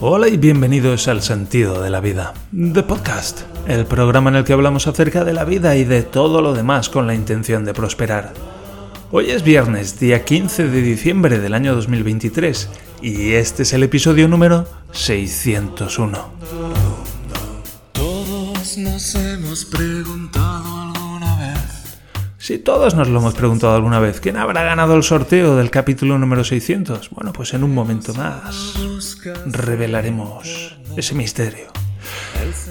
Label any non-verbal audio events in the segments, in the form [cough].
Hola y bienvenidos al Sentido de la Vida, The Podcast, el programa en el que hablamos acerca de la vida y de todo lo demás con la intención de prosperar. Hoy es viernes, día 15 de diciembre del año 2023, y este es el episodio número 601. Todos nos hemos preguntado. Si todos nos lo hemos preguntado alguna vez, ¿quién habrá ganado el sorteo del capítulo número 600? Bueno, pues en un momento más revelaremos ese misterio.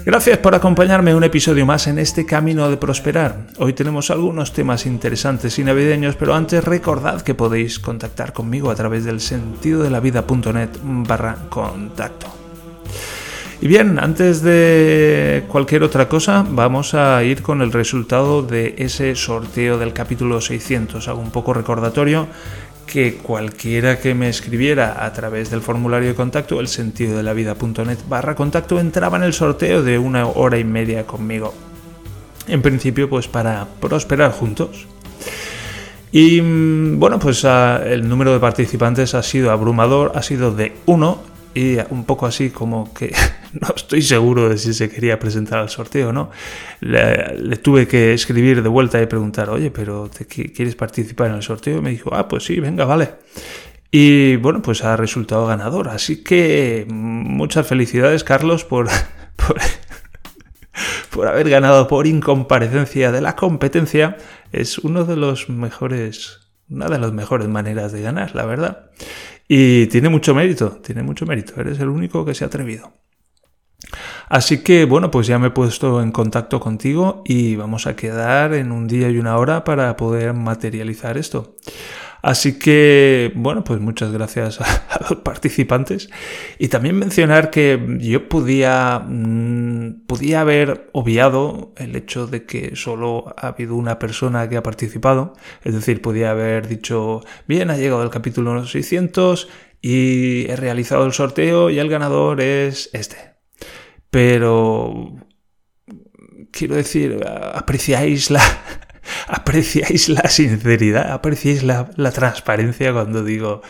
Gracias por acompañarme un episodio más en este camino de prosperar. Hoy tenemos algunos temas interesantes y navideños, pero antes recordad que podéis contactar conmigo a través del sentidodelavida.net barra contacto. Y bien, antes de cualquier otra cosa, vamos a ir con el resultado de ese sorteo del capítulo 600. Hago un poco recordatorio que cualquiera que me escribiera a través del formulario de contacto, el sentido de la vida.net barra contacto, entraba en el sorteo de una hora y media conmigo. En principio, pues para prosperar juntos. Y mm, bueno, pues ah, el número de participantes ha sido abrumador, ha sido de uno y un poco así como que [laughs] no estoy seguro de si se quería presentar al sorteo o no. Le, tuve que escribir de vuelta y preguntar, oye, pero ¿te, ¿quieres participar en el sorteo? Me dijo, ah, pues sí, venga, vale. Y bueno, pues ha resultado ganador. Así que muchas felicidades, Carlos, por, [laughs] por, [laughs] por haber ganado por incomparecencia de la competencia. Es uno de los mejores, una de las mejores maneras de ganar, la verdad. Y tiene mucho mérito, tiene mucho mérito. Eres el único que se ha atrevido. Así que bueno, pues ya me he puesto en contacto contigo y vamos a quedar en un día y una hora para poder materializar esto. Así que, bueno, pues muchas gracias [laughs] a, los participantes. Y también mencionar que yo podía, mm, podía haber obviado el hecho de que solo ha habido una persona que ha participado. Es decir, podía haber dicho, bien, ha llegado el capítulo 600 y he realizado el sorteo y el ganador es este pero quiero decir, apreciáis la, [laughs] apreciáis la sinceridad, apreciáis la, la, transparencia cuando digo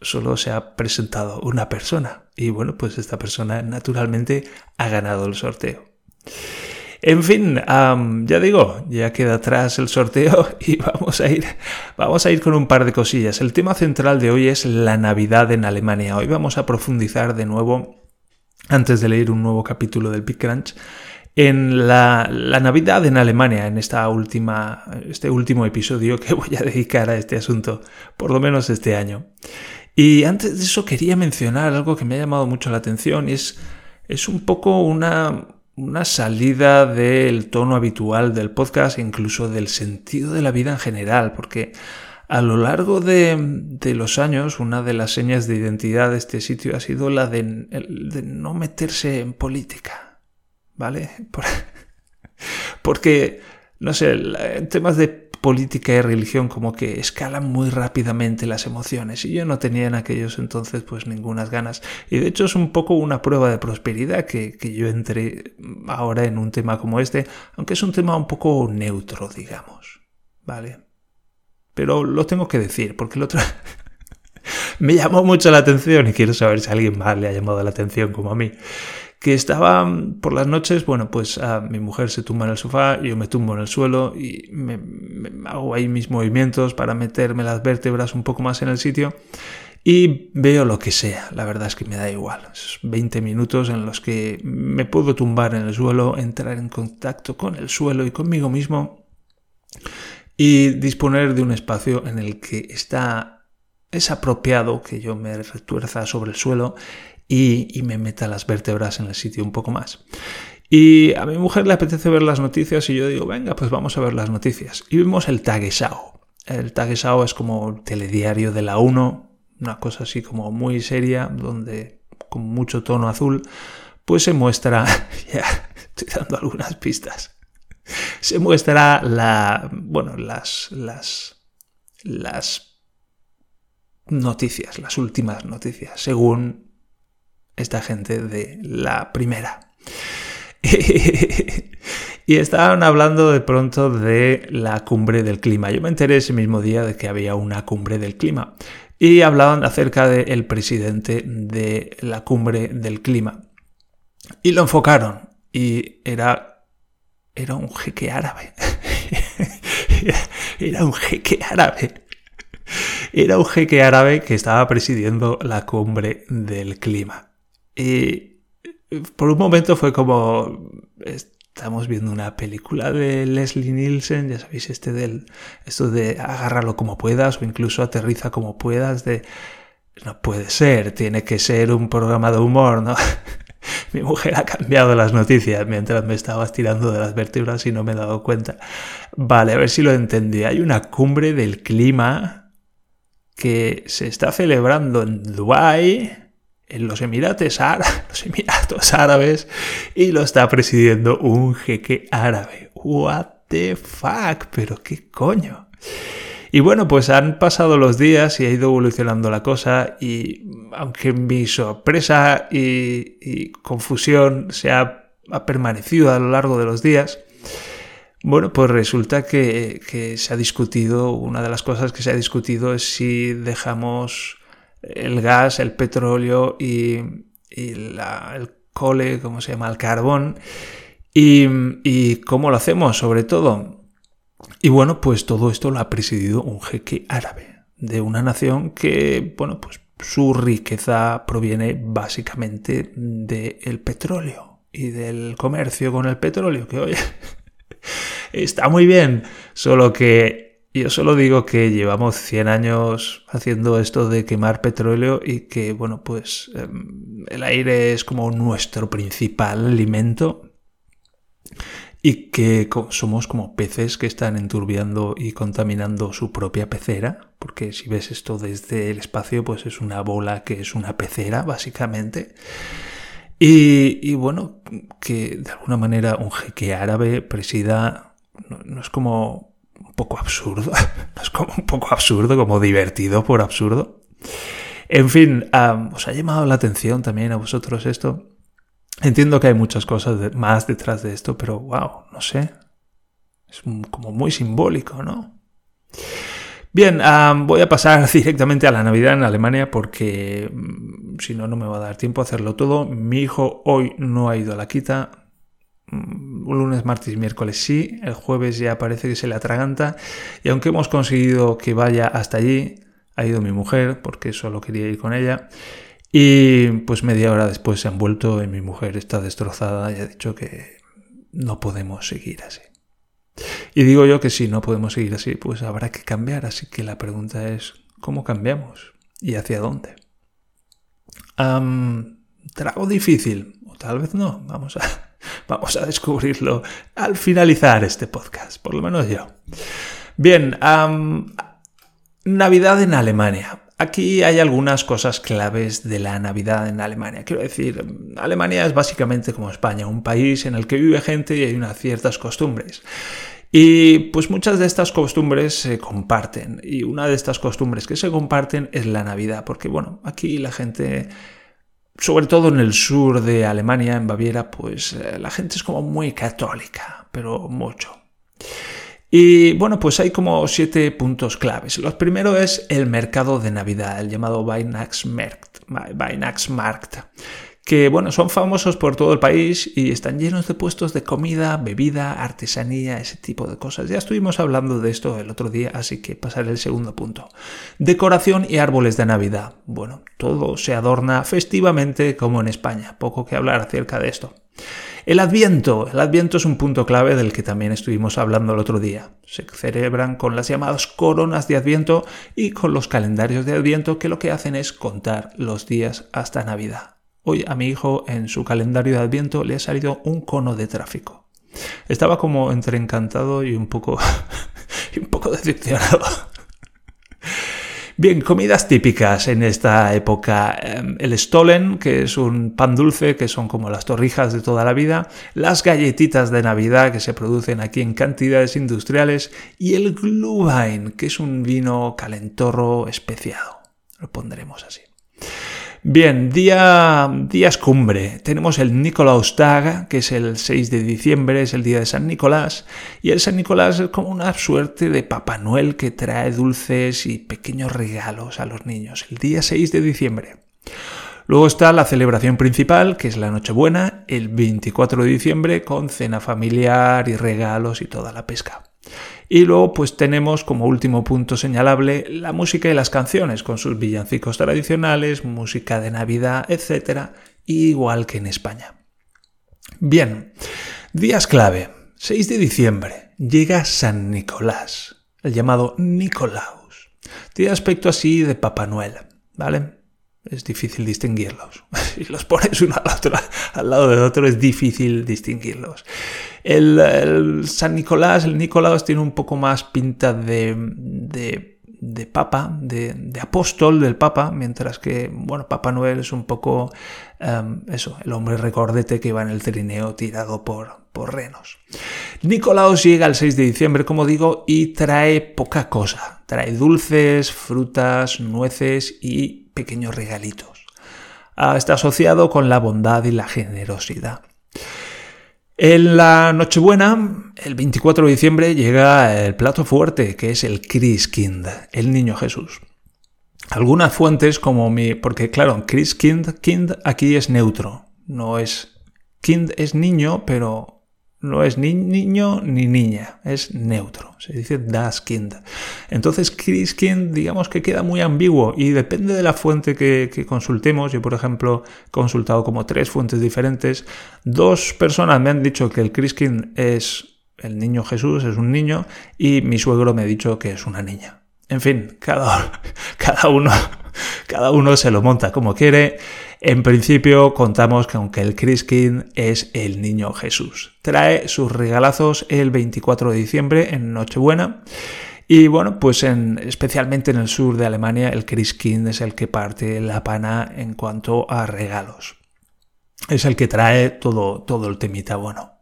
solo se ha presentado una persona y bueno, pues esta persona naturalmente ha ganado el sorteo. En fin, ya digo, ya queda atrás el sorteo [laughs] y vamos a ir, vamos a ir con un par de cosillas. El tema central de hoy es la Navidad en Alemania. Hoy vamos a profundizar de nuevo antes de leer un nuevo capítulo del Big Crunch, en la, Navidad en Alemania, en esta última, este último episodio que [laughs] voy a dedicar a este asunto, por lo menos este año. Y antes de eso quería mencionar algo que me ha llamado mucho la atención y es, es un poco una, una salida del tono habitual del podcast, incluso del sentido de la vida en general, porque a lo largo de, los años, una de las señas de identidad de este sitio ha sido la de, no meterse en política. ¿Vale? [laughs] porque, no sé, en temas de política y religión como que escalan muy rápidamente las emociones y yo no tenía en aquellos entonces pues ninguna ganas y de hecho es un poco una prueba de prosperidad que, que yo entré ahora en un tema como este aunque es un tema un poco neutro digamos vale pero lo tengo que decir, porque el otro [laughs] me llamó mucho la atención y quiero saber si a alguien más le ha llamado la atención como a mí. Que estaba por las noches, bueno, pues a mi mujer se tumba en el sofá, yo me tumbo en el suelo y me, hago ahí mis movimientos para meterme las vértebras un poco más en el sitio y veo lo que sea. La verdad es que me da igual. Esos 20 minutos en los que me puedo tumbar en el suelo, entrar en contacto con el suelo y conmigo mismo y disponer de un espacio en el que está es apropiado que yo me retuerza sobre el suelo y, me meta las vértebras en el sitio un poco más. Y a mi mujer le apetece ver las noticias y yo digo, venga, pues vamos a ver las noticias. Y vemos el Tagesschau. El Tagesschau es como el telediario de la 1, una cosa así como muy seria, donde con mucho tono azul, pues se muestra, [laughs] ya estoy dando algunas pistas, se muestra la, bueno, las, las, las noticias, las últimas noticias, según esta gente de la primera. [laughs] y estaban hablando de pronto de la cumbre del clima. Yo me enteré ese mismo día de que había una cumbre del clima. y hablaban acerca del presidente de la cumbre del clima. Y lo enfocaron y era, era un jeque árabe. [laughs] era un jeque árabe. Era un jeque árabe que estaba presidiendo la cumbre del clima. Y por un momento fue como, estamos viendo una película de Leslie Nielsen, ya sabéis, este del, esto de agárralo como puedas o incluso aterriza como puedas, de, no puede ser, tiene que ser un programa de humor, ¿no? [laughs] [laughs] Mi mujer ha cambiado las noticias mientras me estaba tirando de las vértebras y no me he dado cuenta. Vale, a ver si lo entendí. Hay una cumbre del clima que se está celebrando en Dubái, en los Emiratos, [laughs] los Emiratos Árabes y lo está presidiendo un jeque árabe. What the fuck, pero qué coño. Y bueno, pues han pasado los días y ha ido evolucionando la cosa y aunque mi sorpresa y, confusión se ha, ha, permanecido a lo largo de los días, bueno, pues resulta que, se ha discutido, una de las cosas que se ha discutido es si dejamos el gas, el petróleo y, el cole, ¿cómo se llama? El carbón. Y, cómo lo hacemos, sobre todo. Y bueno, pues todo esto lo ha presidido un jeque árabe de una nación que, bueno, pues su riqueza proviene básicamente del petróleo y del comercio con el petróleo, que oye, [laughs] está muy bien, solo que yo solo digo que llevamos 100 años haciendo esto de quemar petróleo y que, bueno, pues em, el aire es como nuestro principal alimento y que somos como peces que están enturbiando y contaminando su propia pecera, porque si ves esto desde el espacio, pues es una bola que es una pecera, básicamente. Y, bueno, que de alguna manera un jeque árabe presida, no es como un poco absurdo, [laughs] es como un poco absurdo, como divertido por absurdo. En fin, ¿os ha llamado la atención también a vosotros esto? Entiendo que hay muchas cosas más detrás de esto, pero wow, no sé. Es como muy simbólico, ¿no? Bien, voy a pasar [laughs] directamente a la Navidad en Alemania porque mm, si no, no me va a dar tiempo a hacerlo todo. Mi hijo hoy no ha ido a la quita, Mm, lunes, martes y miércoles sí, el jueves ya parece que se le atraganta y aunque hemos conseguido que vaya hasta allí, ha ido mi mujer porque solo quería ir con ella y pues media hora después se han vuelto y mi mujer está destrozada y ha dicho que no podemos seguir así. Y digo yo que si no podemos seguir así, pues habrá que cambiar, así que la pregunta es, ¿cómo cambiamos? ¿Y hacia dónde? trago difícil, o tal vez no, vamos a, [laughs] Vamos a descubrirlo al finalizar este podcast, por lo menos yo. Bien, Navidad en Alemania. Aquí hay algunas cosas claves de la Navidad en Alemania. Quiero decir, Alemania es básicamente como España, un país en el que vive gente y hay unas ciertas costumbres. Y pues muchas de estas costumbres se comparten. Y una de estas costumbres que se comparten es la Navidad, porque bueno, aquí la gente sobre todo en el sur de Alemania, en Baviera, pues eh, la gente es como muy católica, pero mucho. Y bueno, pues hay como siete puntos claves. Los primero es el mercado de Navidad, el llamado Weihnachtsmarkt que bueno, son famosos por todo el país y están llenos de puestos de comida, bebida, artesanía, ese tipo de cosas. Ya estuvimos hablando de esto el otro día, así que pasaré al segundo punto. Decoración y árboles de Navidad. Bueno, todo se adorna festivamente como en España, poco que hablar acerca de esto. El Adviento. El Adviento es un punto clave del que también estuvimos hablando el otro día. Se celebran con las llamadas coronas de Adviento y con los calendarios de Adviento que lo que hacen es contar los días hasta Navidad. Hoy a mi hijo en su calendario de Adviento le ha salido un cono de tráfico. Estaba como entre encantado y un poco, [laughs] y un poco decepcionado. Bien, comidas típicas en esta época. Em, el Stollen, que es un pan dulce, que son como las torrijas de toda la vida. Las galletitas de Navidad, que se producen aquí en cantidades industriales. Y el Glühwein, que es un vino calentorro especiado. Lo pondremos así. Bien, día, días cumbre. Tenemos el Nikolaus Tag, que es el 6 de diciembre, es el día de San Nicolás. Y el San Nicolás es como una suerte de Papá Noel que trae dulces y pequeños regalos a los niños. El día 6 de diciembre. Luego está la celebración principal, que es la Nochebuena, el 24 de diciembre, con cena familiar y regalos y toda la pesca. Y luego pues tenemos como último punto señalable la música y las canciones, con sus villancicos tradicionales, música de Navidad, etc., igual que en España. Bien, días clave. 6 de diciembre llega San Nicolás, el llamado Nicolaus. Tiene aspecto así de Papá Noel, ¿vale? Es difícil distinguirlos. [laughs] Si los pones uno al, lado de otro es difícil distinguirlos. El, San Nicolás, el Nicolás tiene un poco más pinta de, de, papa, de, apóstol del papa, mientras que, bueno, Papá Noel es un poco em, eso, el hombre recordete que va en el trineo tirado por, por renos. Nicolaos llega el 6 de diciembre, como digo, y trae poca cosa. Trae dulces, frutas, nueces y pequeños regalitos. Ah, está asociado con la bondad y la generosidad. En la Nochebuena, el 24 de diciembre, llega el plato fuerte, que es el Christkind, el niño Jesús. Algunas fuentes, como mi. Porque, claro, Christkind kind aquí es neutro. No es. Kind es niño, pero no es ni niño ni niña, es neutro, se dice das Kind. Entonces Christkind digamos que queda muy ambiguo y depende de la fuente que, consultemos. Yo por ejemplo he consultado como tres fuentes diferentes. Dos personas me han dicho que el Christkind es el niño Jesús, es un niño y mi suegro me ha dicho que es una niña. En fin, cada, [laughs] cada uno cada uno se lo monta como quiere. En principio contamos que aunque el Christkind es el niño Jesús. Trae sus regalazos el 24 de diciembre en Nochebuena. Y bueno, pues en, especialmente en el sur de Alemania el Christkind es el que parte la pana en cuanto a regalos. Es el que trae todo, todo el temita bueno.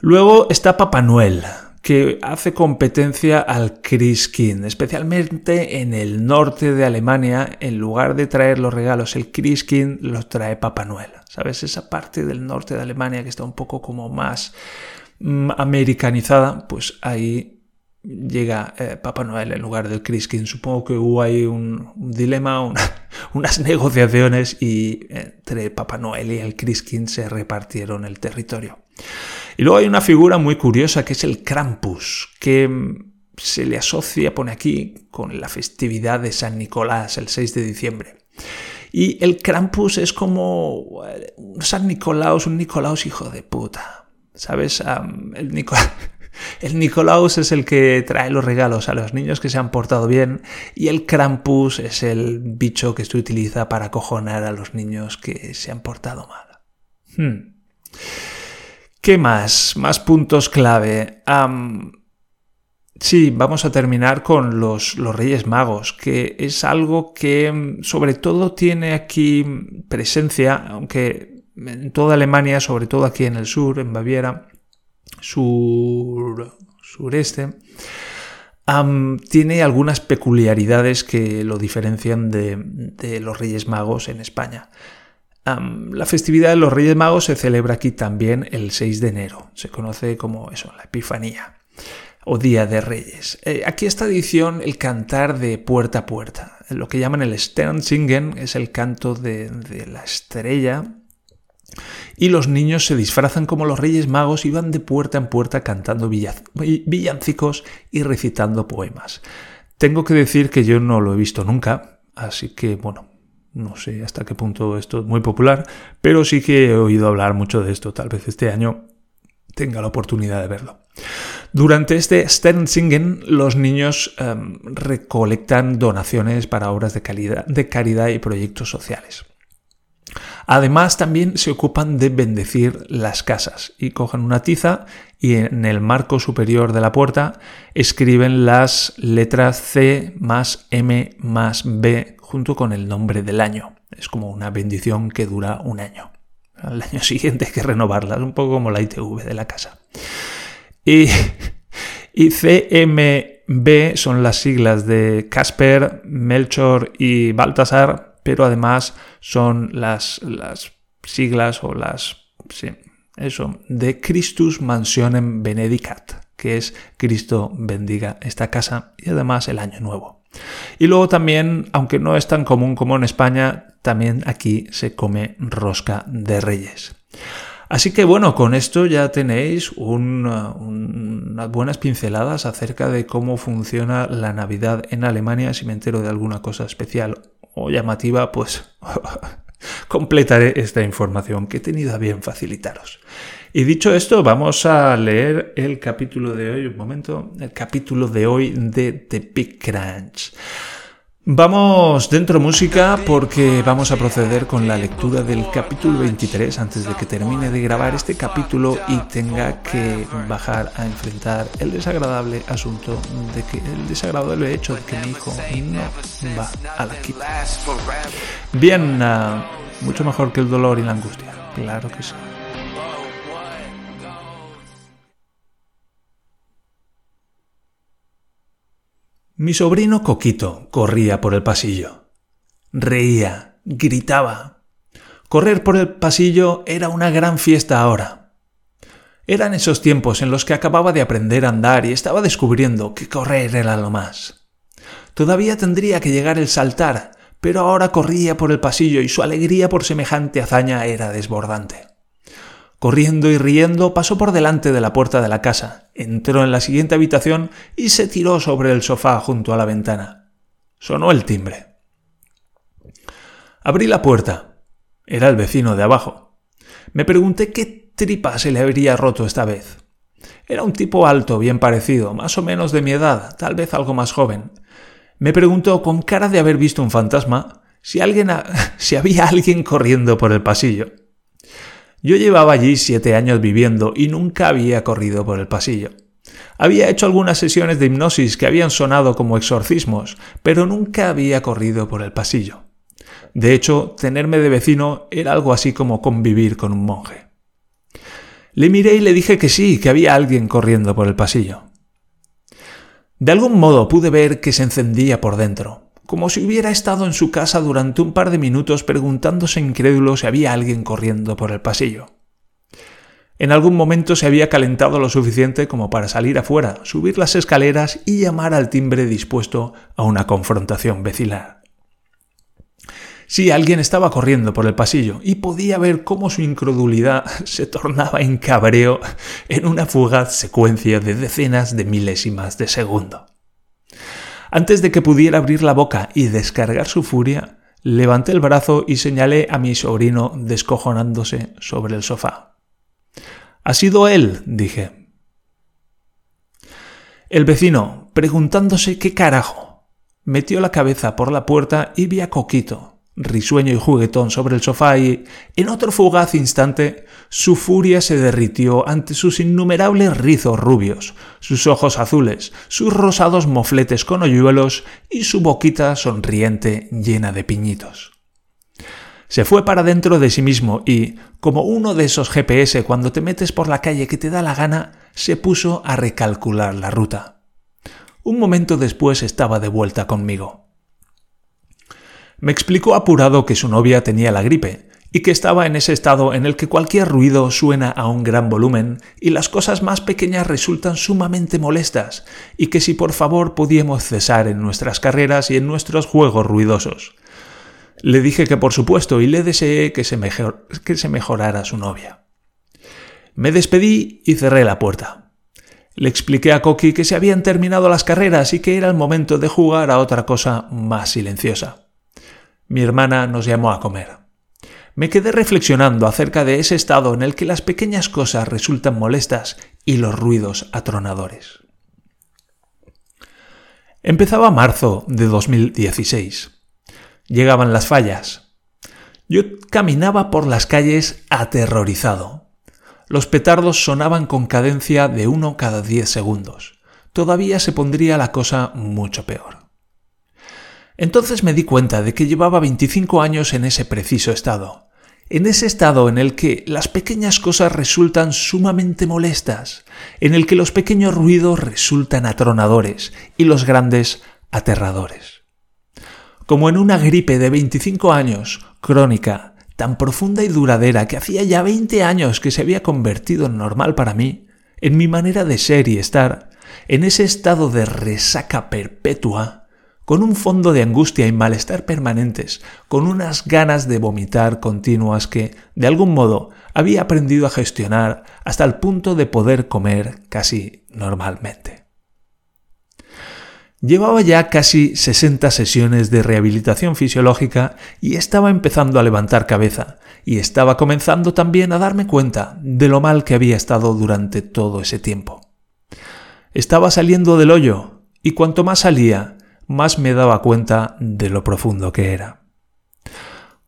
Luego está Papá Noel que hace competencia al Christkind, especialmente en el norte de Alemania, en lugar de traer los regalos el Christkind, los trae Papá Noel. ¿Sabes? Esa parte del norte de Alemania que está un poco como más mm, americanizada, pues ahí llega eh, Papá Noel en lugar del Christkind. Supongo que hubo ahí un, dilema, [laughs] unas negociaciones y entre Papá Noel y el Christkind se repartieron el territorio. Y luego hay una figura muy curiosa que es el Krampus, que mm, se le asocia, pone aquí, con la festividad de San Nicolás, el 6 de diciembre. Y el Krampus es como un San Nicolaus, un Nicolaus hijo de puta. ¿Sabes? el, [laughs] el Nicolaus es el que trae los regalos a los niños que se han portado bien y el Krampus es el bicho que se utiliza para acojonar a los niños que se han portado mal. Hmm. ¿Qué más? Más puntos clave. sí, vamos a terminar con los, los, Reyes Magos, que es algo que mm, sobre todo tiene aquí presencia, aunque en toda Alemania, sobre todo aquí en el sur, en Baviera, sur, sureste, tiene algunas peculiaridades que lo diferencian de, de los Reyes Magos en España la festividad de los Reyes Magos se celebra aquí también el 6 de enero. Se conoce como eso, la Epifanía o Día de Reyes. Eh, aquí esta edición el cantar de puerta a puerta. Lo que llaman el Sternsingen es el canto de, la estrella. Y los niños se disfrazan como los Reyes Magos y van de puerta en puerta cantando villancicos y recitando poemas. Tengo que decir que yo no lo he visto nunca, así que bueno, no sé hasta qué punto esto es muy popular, pero sí que he oído hablar mucho de esto. Tal vez este año tenga la oportunidad de verlo. Durante este Sternsingen, los niños em, recolectan donaciones para obras de, de caridad y proyectos sociales. Además, también se ocupan de bendecir las casas y cogen una tiza y en el marco superior de la puerta escriben las letras C más M más B junto con el nombre del año. Es como una bendición que dura un año. Al año [laughs] siguiente hay que renovarla, es un poco como la ITV de la casa. Y, y CMB son las siglas de Casper, Melchor y Baltasar, pero además son las, las siglas o las... Sí, eso, de Christus Mansionem Benedicat, que es Cristo bendiga esta casa y además el año nuevo. Y luego también, aunque no es tan común como en España, también aquí se come rosca de reyes. Así que bueno, con esto ya tenéis unas buenas pinceladas acerca de cómo funciona la Navidad en Alemania. Si me entero de alguna cosa especial llamativa, pues [laughs] completaré esta información que he tenido a bien facilitaros. Y dicho esto, vamos a leer el capítulo de hoy, un momento, el capítulo de hoy de The Big Crunch. Vamos dentro música porque vamos a proceder con la lectura del capítulo 23 antes de que termine de grabar este capítulo y tenga que bajar a enfrentar el desagradable asunto de que el desagradable hecho de que mi hijo no va a la quita. Bien, uh, mucho mejor que el dolor y la angustia, claro que sí. Mi sobrino Coquito corría por el pasillo. Reía, gritaba. Correr por el pasillo era una gran fiesta ahora. Eran esos tiempos en los que acababa de aprender a andar y estaba descubriendo que correr era lo más. Todavía tendría que llegar el saltar, pero ahora corría por el pasillo y su alegría por semejante hazaña era desbordante. Corriendo y riendo, pasó por delante de la puerta de la casa, entró en la siguiente habitación y se tiró sobre el sofá junto a la ventana. Sonó el timbre. Abrí la puerta. Era el vecino de abajo. Me pregunté qué tripa se le habría roto esta vez. Era un tipo alto, bien parecido, más o menos de mi edad, tal vez algo más joven. Me preguntó con cara de haber visto un fantasma si alguien [laughs] si había alguien corriendo por el pasillo. Yo llevaba allí siete años viviendo y nunca había corrido por el pasillo. Había hecho algunas sesiones de hipnosis que habían sonado como exorcismos, pero nunca había corrido por el pasillo. De hecho, tenerme de vecino era algo así como convivir con un monje. Le miré y le dije que sí, que había alguien corriendo por el pasillo. De algún modo pude ver que se encendía por dentro, como si hubiera estado en su casa durante un par de minutos preguntándose incrédulo si había alguien corriendo por el pasillo. En algún momento se había calentado lo suficiente como para salir afuera, subir las escaleras y llamar al timbre dispuesto a una confrontación vecinal. Sí, alguien estaba corriendo por el pasillo y podía ver cómo su incredulidad [laughs] se tornaba en cabreo en una fugaz secuencia de decenas de milésimas de segundo. Antes de que pudiera abrir la boca y descargar su furia, levanté el brazo y señalé a mi sobrino descojonándose sobre el sofá. Ha sido él, dije. El vecino, preguntándose qué carajo, metió la cabeza por la puerta y vi a Coquito, risueño y juguetón sobre el sofá y, en otro fugaz instante, su furia se derritió ante sus innumerables rizos rubios, sus ojos azules, sus rosados mofletes con hoyuelos y su boquita sonriente llena de piñitos. Se fue para dentro de sí mismo y, como uno de esos GPS cuando te metes por la calle que te da la gana, se puso a recalcular la ruta. Un momento después estaba de vuelta conmigo. Me explicó apurado que su novia tenía la gripe y que estaba en ese estado en el que cualquier ruido suena a un gran volumen y las cosas más pequeñas resultan sumamente molestas y que si por favor podíamos cesar en nuestras carreras y en nuestros juegos ruidosos. Le dije que por supuesto y le deseé que se, que se mejorara su novia. Me despedí y cerré la puerta. Le expliqué a Coqui que se habían terminado las carreras y que era el momento de jugar a otra cosa más silenciosa. Mi hermana nos llamó a comer. Me quedé reflexionando acerca de ese estado en el que las pequeñas cosas resultan molestas y los ruidos atronadores. Empezaba marzo de 2016. Llegaban las fallas. Yo caminaba por las calles aterrorizado. Los petardos sonaban con cadencia de uno cada diez segundos. Todavía se pondría la cosa mucho peor. Entonces me di cuenta de que llevaba 25 años en ese preciso estado, en ese estado en el que las pequeñas cosas resultan sumamente molestas, en el que los pequeños ruidos resultan atronadores y los grandes aterradores. como en una gripe de 25 años, crónica, tan profunda y duradera que hacía ya 20 años que se había convertido en normal para mí, en mi manera de ser y estar, en ese estado de resaca perpetua, con un fondo de angustia y malestar permanentes, con unas ganas de vomitar continuas que, de algún modo, había aprendido a gestionar hasta el punto de poder comer casi normalmente. Llevaba ya casi 60 sesiones de rehabilitación fisiológica y estaba empezando a levantar cabeza, y estaba comenzando también a darme cuenta de lo mal que había estado durante todo ese tiempo. Estaba saliendo del hoyo, y cuanto más salía, más me daba cuenta de lo profundo que era.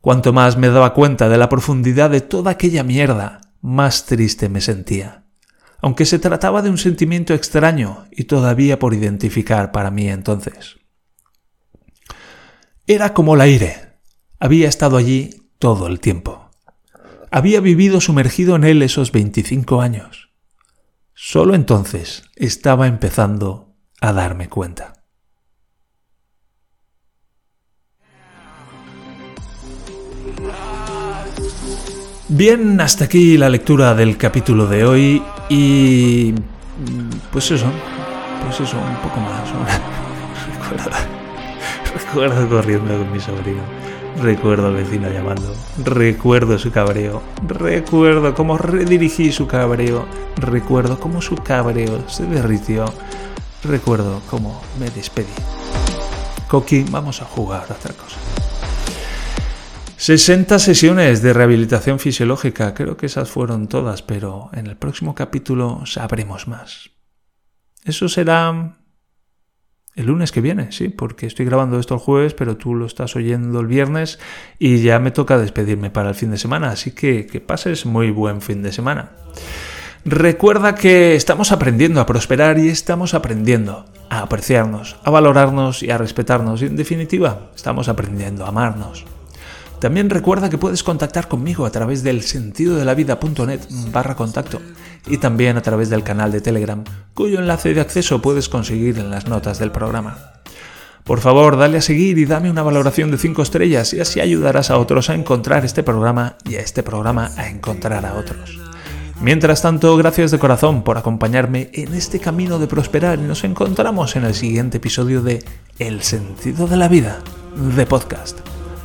Cuanto más me daba cuenta de la profundidad de toda aquella mierda, más triste me sentía. Aunque se trataba de un sentimiento extraño y todavía por identificar para mí entonces. Era como el aire. Había estado allí todo el tiempo. Había vivido sumergido en él esos 25 años. Solo entonces estaba empezando a darme cuenta. Bien, hasta aquí la lectura del capítulo de hoy y pues eso, pues eso, un poco más. [laughs] recuerdo, recuerdo corriendo con mi sobrino, recuerdo al vecino llamando, recuerdo su cabreo, recuerdo cómo redirigí su cabreo, recuerdo cómo su cabreo se derritió, recuerdo cómo me despedí. Coqui, vamos a jugar a otra cosa. 60 sesiones de rehabilitación fisiológica, creo que esas fueron todas, pero en el próximo capítulo sabremos más. Eso será el lunes que viene, sí, porque estoy grabando esto el jueves, pero tú lo estás oyendo el viernes y ya me toca despedirme para el fin de semana, así que que pases muy buen fin de semana. Recuerda que estamos aprendiendo a prosperar y estamos aprendiendo a apreciarnos, a valorarnos y a respetarnos y en definitiva estamos aprendiendo a amarnos. También recuerda que puedes contactar conmigo a través del sentidodelavida.net barra contacto y también a través del canal de Telegram, cuyo enlace de acceso puedes conseguir en las notas del programa. Por favor, dale a seguir y dame una valoración de 5 estrellas y así ayudarás a otros a encontrar este programa y a este programa a encontrar a otros. Mientras tanto, gracias de corazón por acompañarme en este camino de prosperar y nos encontramos en el siguiente episodio de El sentido de la vida de podcast.